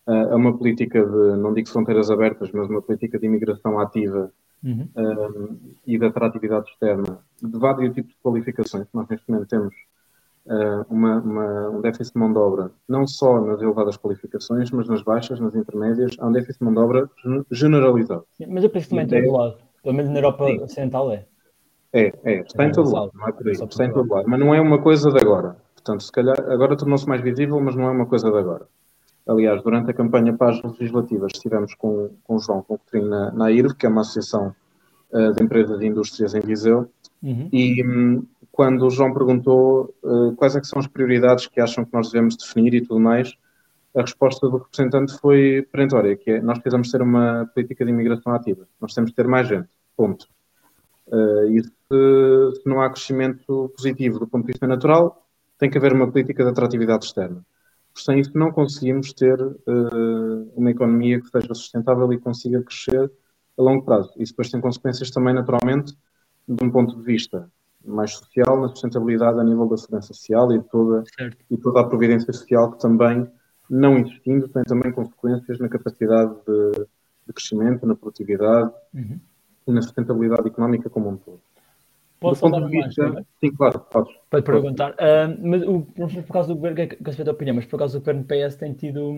Uh, é uma política de, não digo fronteiras abertas, mas uma política de imigração ativa uhum. e de atratividade externa, de vários tipos de qualificações. Nós neste momento temos uma, uma, um déficit de mão de obra, não só nas elevadas qualificações, mas nas baixas, nas intermédias, há um déficit de mão de obra generalizado. Sim, mas eu penso que também em todo lado, pelo menos na Europa Sim. Ocidental é. É, é, está é, em todo lado, não é por aí, está em todo lado, mas não é uma coisa de agora. Portanto, se calhar agora tornou-se mais visível, mas não é uma coisa de agora. Aliás, durante a campanha para as legislativas, estivemos com, com o João Coutinho na, na IRV, que é uma associação uh, de empresas e indústrias em Viseu, uhum. e um, quando o João perguntou uh, quais é são as prioridades que acham que nós devemos definir e tudo mais, a resposta do representante foi perentória, que é nós precisamos ter uma política de imigração ativa, nós temos que ter mais gente, ponto. Uh, e se, se, não há crescimento positivo do ponto de vista natural, tem que haver uma política de atratividade externa. Sem isso não conseguimos ter uh, uma economia que seja sustentável e consiga crescer a longo prazo. Isso depois tem consequências também, naturalmente, de um ponto de vista mais social, na sustentabilidade a nível da segurança social e toda, e toda a providência social que também, não existindo, tem também consequências na capacidade de, de crescimento, na produtividade uhum. e na sustentabilidade económica como um todo. Posso falar mais? Vista, sim, claro, podes. Pode perguntar. Uh, mas o, não sei por causa do governo, que é a opinião, mas por causa do governo PS tem tido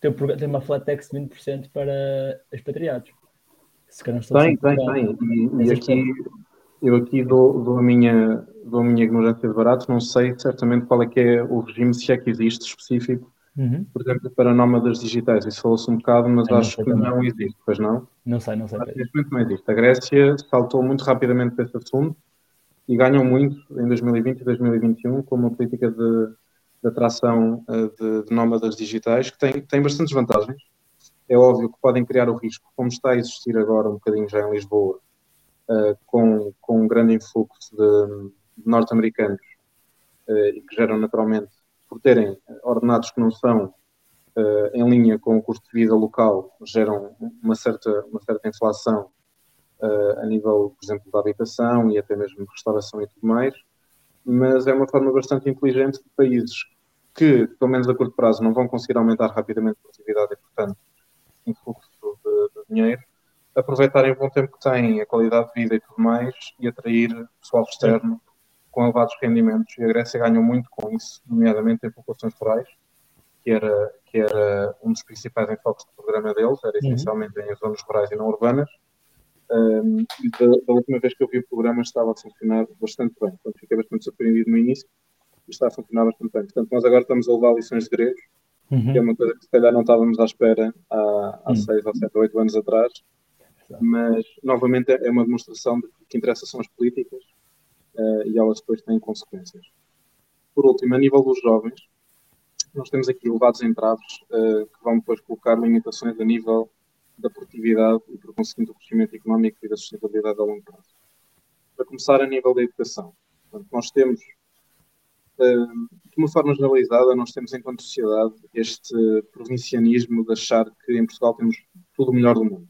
tem, tem uma flat tax de 20% para expatriados. Se calhar tem, tem, tem. E, e aqui, eu aqui dou, dou, a minha, dou a minha ignorância de barato, não sei certamente qual é que é o regime, se é que existe específico, uhum. por exemplo, para nómadas digitais. Isso falou-se um bocado, mas eu acho que também. não existe, pois não? Não sei, não sei. Neste momento não existe. A Grécia saltou muito rapidamente para esse assunto e ganham muito em 2020 e 2021 com uma política de, de atração eh, de, de nómadas digitais que tem, tem bastantes vantagens. É óbvio que podem criar o risco, como está a existir agora um bocadinho já em Lisboa, com, com um grande influxo de, de norte-americanos uh, e que geram naturalmente, por terem ordenados que não são uh, em linha com o custo de vida local, geram uma certa, uma certa inflação a nível, por exemplo, da habitação e até mesmo de restauração e tudo mais, mas é uma forma bastante inteligente de países que, pelo menos a curto prazo, não vão conseguir aumentar rapidamente a produtividade e, portanto, o fluxo de, de, dinheiro, aproveitarem o bom tempo que têm, a qualidade de vida e tudo mais, e atrair pessoal externo com elevados rendimentos. E a Grécia ganhou muito com isso, nomeadamente em populações rurais, que era, que era um dos principais enfoques do programa deles, era uhum. essencialmente uhum. em zonas rurais e não urbanas. Um, e da, da, última vez que eu vi o programa estava a funcionar bastante bem. Portanto, fiquei bastante surpreendido no início e está a funcionar bastante bem. Portanto, nós agora estamos a levar lições de grego, uhum. que é uma coisa que se calhar não estávamos à espera há, há uhum. seis ou sete ou oito anos atrás. Mas, novamente, é uma demonstração de que o que interessa são as políticas uh, e elas depois têm consequências. Por último, a nível dos jovens, nós temos aqui elevados entraves uh, que vão depois colocar limitações a nível da produtividade e, por conseguinte, do crescimento económico e da sustentabilidade a longo prazo. Para começar, a nível da educação. Portanto, nós temos, uh, de uma forma generalizada, nós temos enquanto sociedade este provincianismo de achar que em Portugal temos tudo o melhor do mundo.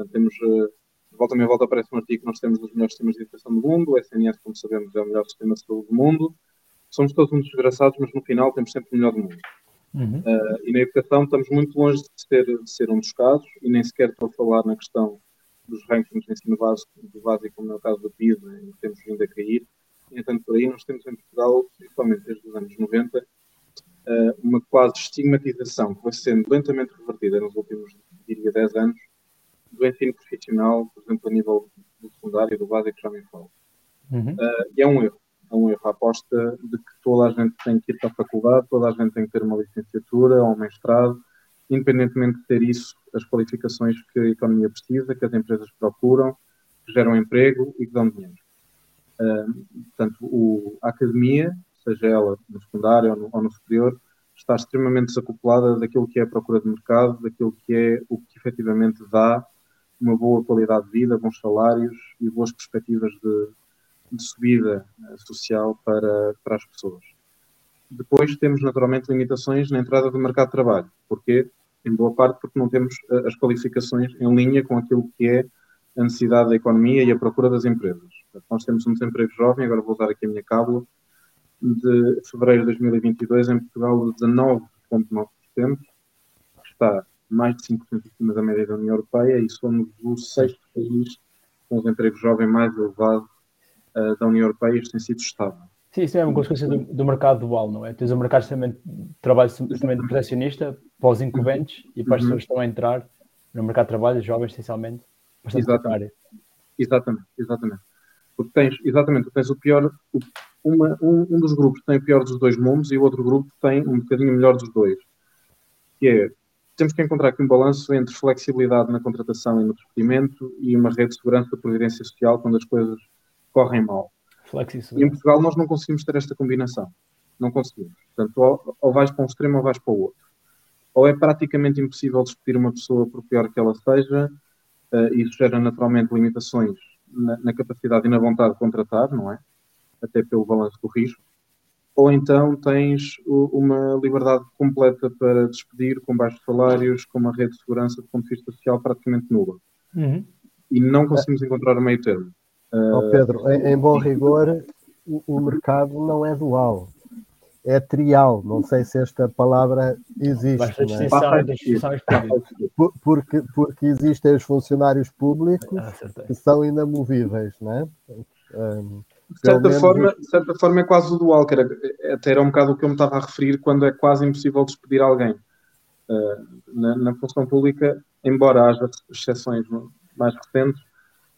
Portanto, temos, uh, volta a volta aparece um artigo que nós temos os melhores sistemas de educação do mundo, o SNS, como sabemos, é o melhor sistema de saúde do mundo, somos todos uns desgraçados, mas no final temos sempre o melhor do mundo. Uhum. Uh, e na educação estamos muito longe de ser, de ser, um dos casos, e nem sequer estou a falar na questão dos rankings de ensino básico, do básico como é o caso da PISA, em que temos vindo a cair. Entanto, por aí nós temos em Portugal, principalmente desde os anos 90, uh, ah, uma quase estigmatização que vai sendo lentamente revertida nos últimos, diria, 10 anos, do ensino profissional, por exemplo, a nível do secundário, do básico, já me falo. Uhum. Uh, e é um erro é um erro. A aposta de que toda a gente tem que ir para a faculdade, toda a gente tem que ter uma licenciatura ou um mestrado, independentemente de ter isso, as qualificações que a economia precisa, que as empresas procuram, que geram emprego e que dão dinheiro. Uh, portanto, o, a academia, seja ela no secundário ou no, ou no, superior, está extremamente desacoplada daquilo que é a procura de mercado, daquilo que é o que efetivamente dá uma boa qualidade de vida, bons salários e boas perspectivas de, de subida eh, social para, para as pessoas. Depois temos naturalmente limitações na entrada do mercado de trabalho. Porquê? Em boa parte porque não temos eh, as qualificações em linha com aquilo que é a necessidade da economia e a procura das empresas. Nós temos um desemprego jovem, agora vou usar aqui a minha cábula, de fevereiro de 2022 em Portugal de 19,9%, que está mais de 5% acima da média da União Europeia e somos o sexto país com o desemprego jovem mais elevado uh, da União Europeia, isto tem sido estável. Sim, isso é uma consequência do, do, mercado dual, não é? Tens um mercado também de trabalho também protecionista para os incumbentes e para as uhum. pessoas que estão a entrar no mercado de trabalho, jovens essencialmente, bastante exatamente. Exatamente, exatamente. Porque tens, exatamente, tens o pior, o, uma, um, um, dos grupos tem o pior dos dois mundos e o outro grupo tem um bocadinho melhor dos dois. Que é, temos que encontrar aqui um balanço entre flexibilidade na contratação e no despedimento e uma rede de segurança da previdência social quando as coisas correm mal. E em Portugal nós não conseguimos ter esta combinação. Não conseguimos. Portanto, ou, ou vais para um extremo ou vais para o outro. Ou é praticamente impossível despedir uma pessoa por pior que ela seja, uh, e isso gera naturalmente limitações na, na, capacidade e na vontade de contratar, não é? Até pelo balanço do risco. Ou então tens uma liberdade completa para despedir com baixos salários, com uma rede de segurança do ponto de vista social praticamente nula. Uhum. E não conseguimos encontrar o meio termo. Oh Pedro, em, em bom rigor, o, o, mercado não é dual, é trial. Não sei se esta palavra existe. É? Porque, porque existem os funcionários públicos ah, que são inamovíveis, não é? Um, de certa, menos... forma, de certa forma é quase o dual, que era, até era um bocado o que eu me estava a referir quando é quase impossível despedir alguém. Uh, na, na função pública, embora haja exceções mais recentes,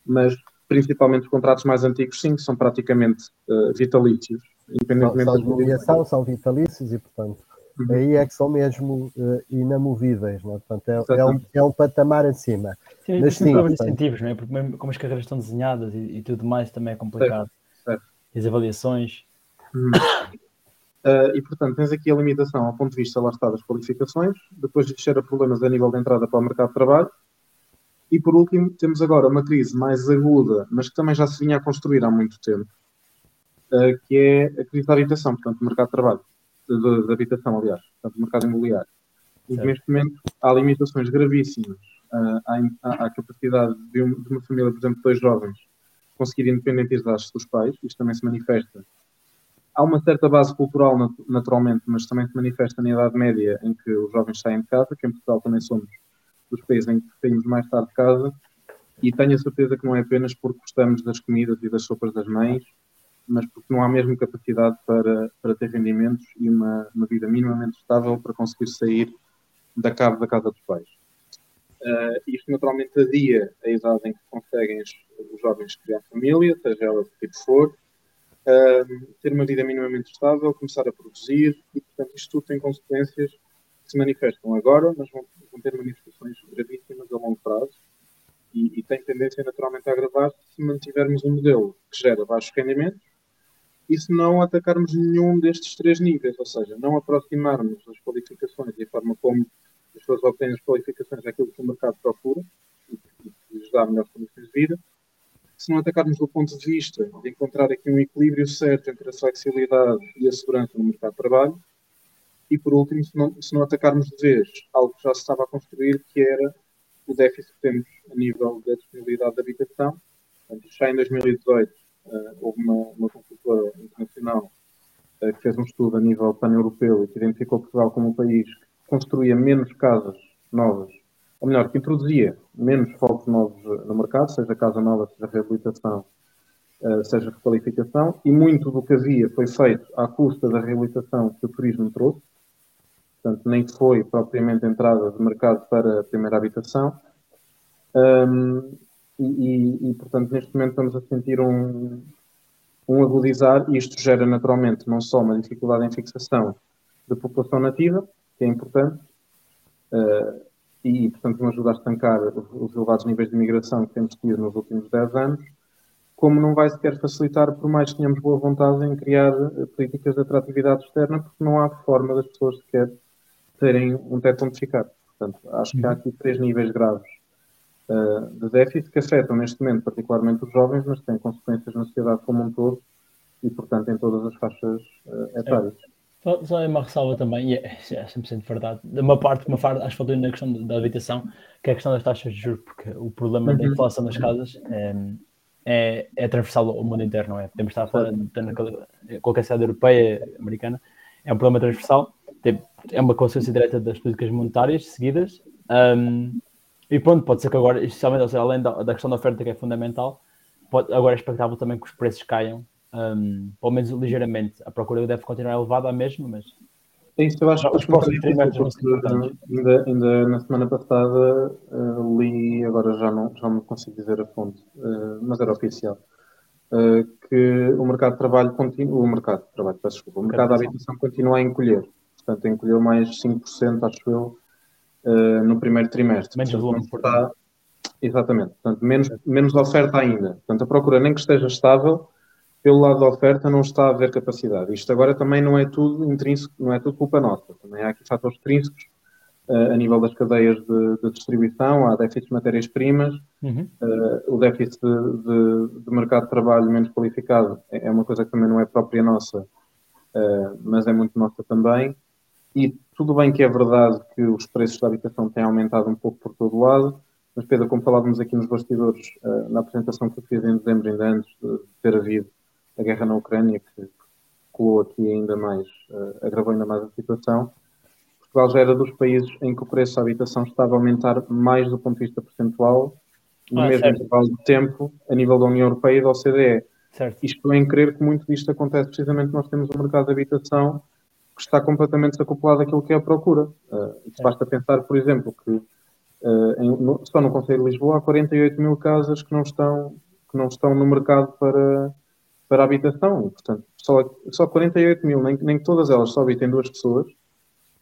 mas principalmente os contratos mais antigos, sim, que são praticamente uh, vitalícios. Independentemente são, são de nomeação, são vitalícios e, portanto, uhum. aí é que são mesmo uh, inamovíveis, não é? Portanto, é, é, um, é um patamar acima. Sim, Mas, sim, portanto... incentivos, não é? Porque como as carreiras estão desenhadas e, e tudo mais também é complicado. E as avaliações. Uhum. Uh, e, portanto, tens aqui a limitação ao ponto de vista, lá está, das qualificações, depois de gera problemas a nível de entrada para o mercado de trabalho, e por último, temos agora uma crise mais aguda, mas que também já se vinha a construir há muito tempo, uh, que é a crise da habitação, portanto, do mercado de trabalho, de, de habitação, aliás, portanto, do mercado imobiliário. E neste momento há limitações gravíssimas uh, à, à, capacidade de, um, de, uma família, por exemplo, de dois jovens, conseguir independentizar-se dos pais. Isto também se manifesta há uma certa base cultural, naturalmente, mas também se manifesta na Idade Média, em que os jovens saem de casa, que em Portugal também somos dos países em que saímos mais tarde de casa, e tenho a certeza que não é apenas porque gostamos das comidas e das sopas das mães, mas porque não há mesmo capacidade para, para ter rendimentos e uma, uma vida minimamente estável para conseguir sair da cabo da casa dos pais. Uh, isto naturalmente adia a idade em que conseguem os, jovens criar família, seja ela de tipo for, uh, ter uma vida minimamente estável, começar a produzir, e portanto isto tudo tem consequências que se manifestam agora, mas vão, vão ter manifestações gravíssimas a longo prazo. E, e tem tendência naturalmente a agravar-se se mantivermos um modelo que gera baixos rendimentos e se não atacarmos nenhum destes três níveis, ou seja, não aproximarmos as qualificações e a forma como as pessoas obtêm as qualificações daquilo que o mercado procura e que lhes dá melhores condições de vida, se não atacarmos do ponto de vista de encontrar aqui um equilíbrio certo entre a flexibilidade e a segurança no mercado de trabalho, e por último, se não, se não atacarmos de vez algo que já se estava a construir, que era o déficit que temos a nível da disponibilidade de habitação. Portanto, já em 2018 uh, eh, houve uma, uma consultora internacional uh, que fez um estudo a nível pan-europeu e que identificou Portugal como um país que construía menos casas novas, ou melhor, que introduzia menos focos novos no mercado, seja casa nova, seja reabilitação, uh, seja requalificação, e muito do que havia foi feito à custa da reabilitação que o turismo trouxe, portanto, nem foi propriamente entrada de mercado para a primeira habitação. Um, e, e, portanto, neste momento estamos a sentir um, um agudizar, e isto gera naturalmente não só uma dificuldade em fixação da população nativa, que é importante, uh, e, portanto, nos ajuda a estancar os elevados níveis de imigração que temos tido nos últimos 10 anos, como não vai sequer facilitar, por mais que tenhamos boa vontade em criar políticas de atratividade externa, porque não há forma das pessoas sequer terem um teto onde ficar. Portanto, acho que há aqui três níveis graves uh, de déficit que afetam neste momento particularmente os jovens, mas têm consequências na sociedade como um todo e, portanto, em todas as faixas uh, etárias. É. Só, só uma ressalva também, e é, é 100% verdade, de uma parte, uma parte, acho que faltou na questão da habitação, que é a questão das taxas de juros, porque o problema uhum. da inflação das casas é, é, é transversal ao mundo inteiro, não é? Podemos estar a falar de qualquer cidade europeia, americana, é um problema transversal é uma consequência direta das políticas monetárias seguidas. Um, e pronto, pode ser que agora, especialmente seja, além da, da, questão da oferta que é fundamental, pode, agora é expectável também que os preços caiam, um, pelo menos ligeiramente. A procura deve continuar elevada a mesma, mas. É isso, eu acho que os próximos trimestres ainda, ainda na semana passada uh, li, agora já não, já não consigo dizer a fonte, uh, mas era oficial, uh, que o mercado de trabalho continua, o mercado de trabalho, peço desculpa, o mercado da habitação continua a encolher portanto encolheu mais 5%, acho eu, no primeiro trimestre. Menos volume, está... Exatamente, portanto, menos, menos oferta ainda. Portanto, a procura, nem que esteja estável, pelo lado da oferta não está a haver capacidade. Isto agora também não é tudo intrínseco, não é tudo culpa nossa. Também há aqui fatores extrínsecos uh, a nível das cadeias de, de distribuição, há déficit de matérias-primas, uhum. uh, o déficit de, de, de, mercado de trabalho menos qualificado é, é uma coisa que também não é própria nossa, uh, mas é muito nossa também. E tudo bem que é verdade que os preços da habitação têm aumentado um pouco por todo o lado, mas Pedro, como falávamos aqui nos bastidores, na apresentação que eu fiz em dezembro, ainda antes de ter havido a guerra na Ucrânia, que colou aqui ainda mais, uh, agravou ainda mais a situação, Portugal já era dos países em que o preço da habitação estava a aumentar mais do ponto de vista percentual, no ah, mesmo intervalo de tempo, a nível da União Europeia e da OCDE. Certo. Isto é em crer que muito disto acontece precisamente nós temos um mercado de habitação que está completamente desacoplado daquilo que é a procura. Uh, basta pensar, por exemplo, que uh, em, no, só no Conselho de Lisboa há 48 mil casas que não estão, que não estão no mercado para, para habitação. Portanto, só, só 48 mil, nem, nem que todas elas só habitem duas pessoas,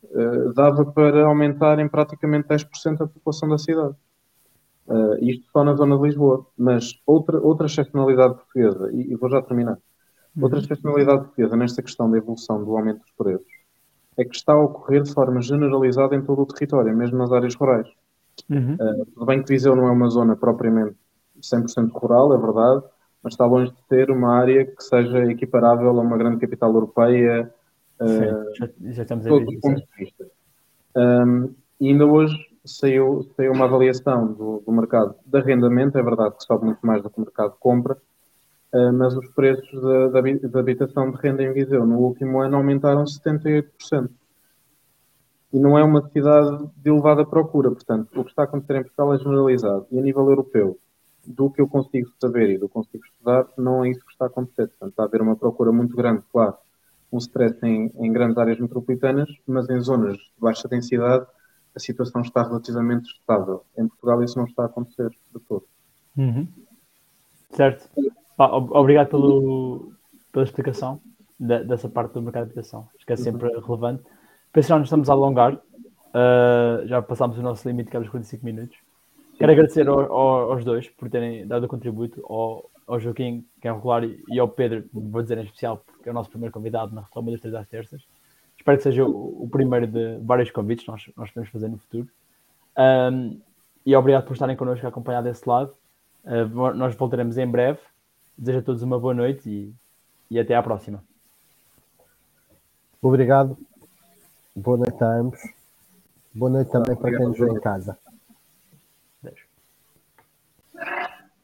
uh, dava para aumentar em praticamente 10% a população da cidade. Uh, isto só na zona de Lisboa. Mas outra, outra excepcionalidade portuguesa, e, e vou já terminar, Outra uhum. excepcionalidade portuguesa nesta questão da evolução do aumento dos preços é que está a ocorrer de forma generalizada em todo o território, mesmo nas áreas rurais. Uhum. Uh, tudo bem que Viseu não é uma zona propriamente 100% rural, é verdade, mas está longe de ter uma área que seja equiparável a uma grande capital europeia. Uh, Sim, já, já estamos a ver isso. De vista. Um, e ainda hoje saiu, saiu uma avaliação do, do mercado de arrendamento, é verdade que sobe muito mais do que o mercado de compra, uh, mas os preços da habitação de renda em Viseu no último ano aumentaram 78%. E não é uma cidade de elevada procura, portanto, o que está a acontecer em Portugal é generalizado. E a nível europeu, do que eu consigo saber e do que consigo estudar, não é isso que está a acontecer. Portanto, está a haver uma procura muito grande, claro, um stress em, em grandes áreas metropolitanas, mas em zonas de baixa densidade a situação está relativamente estável. Em Portugal isso não está a acontecer de todo. Uhum. Certo. Obrigado pelo, pela explicação de, dessa parte do mercado de habitação. Acho que é sempre uhum. relevante. Penso que já nos estamos a alongar. Uh, já passámos o nosso limite, que é os 45 minutos. Quero agradecer ao, ao, aos dois por terem dado o contributo, ao, ao Joaquim, que é regular, e ao Pedro, vou dizer em especial, porque é o nosso primeiro convidado na retoma das três às terças. Espero que seja o, o primeiro de vários convites que nós, nós podemos fazer no futuro. Um, e obrigado por estarem connosco a acompanhar desse lado. Uh, nós voltaremos em breve. Desejo a todos uma boa noite e, e até à próxima. Obrigado. Boa noite a ambos. Boa noite também para quem nos vê em casa.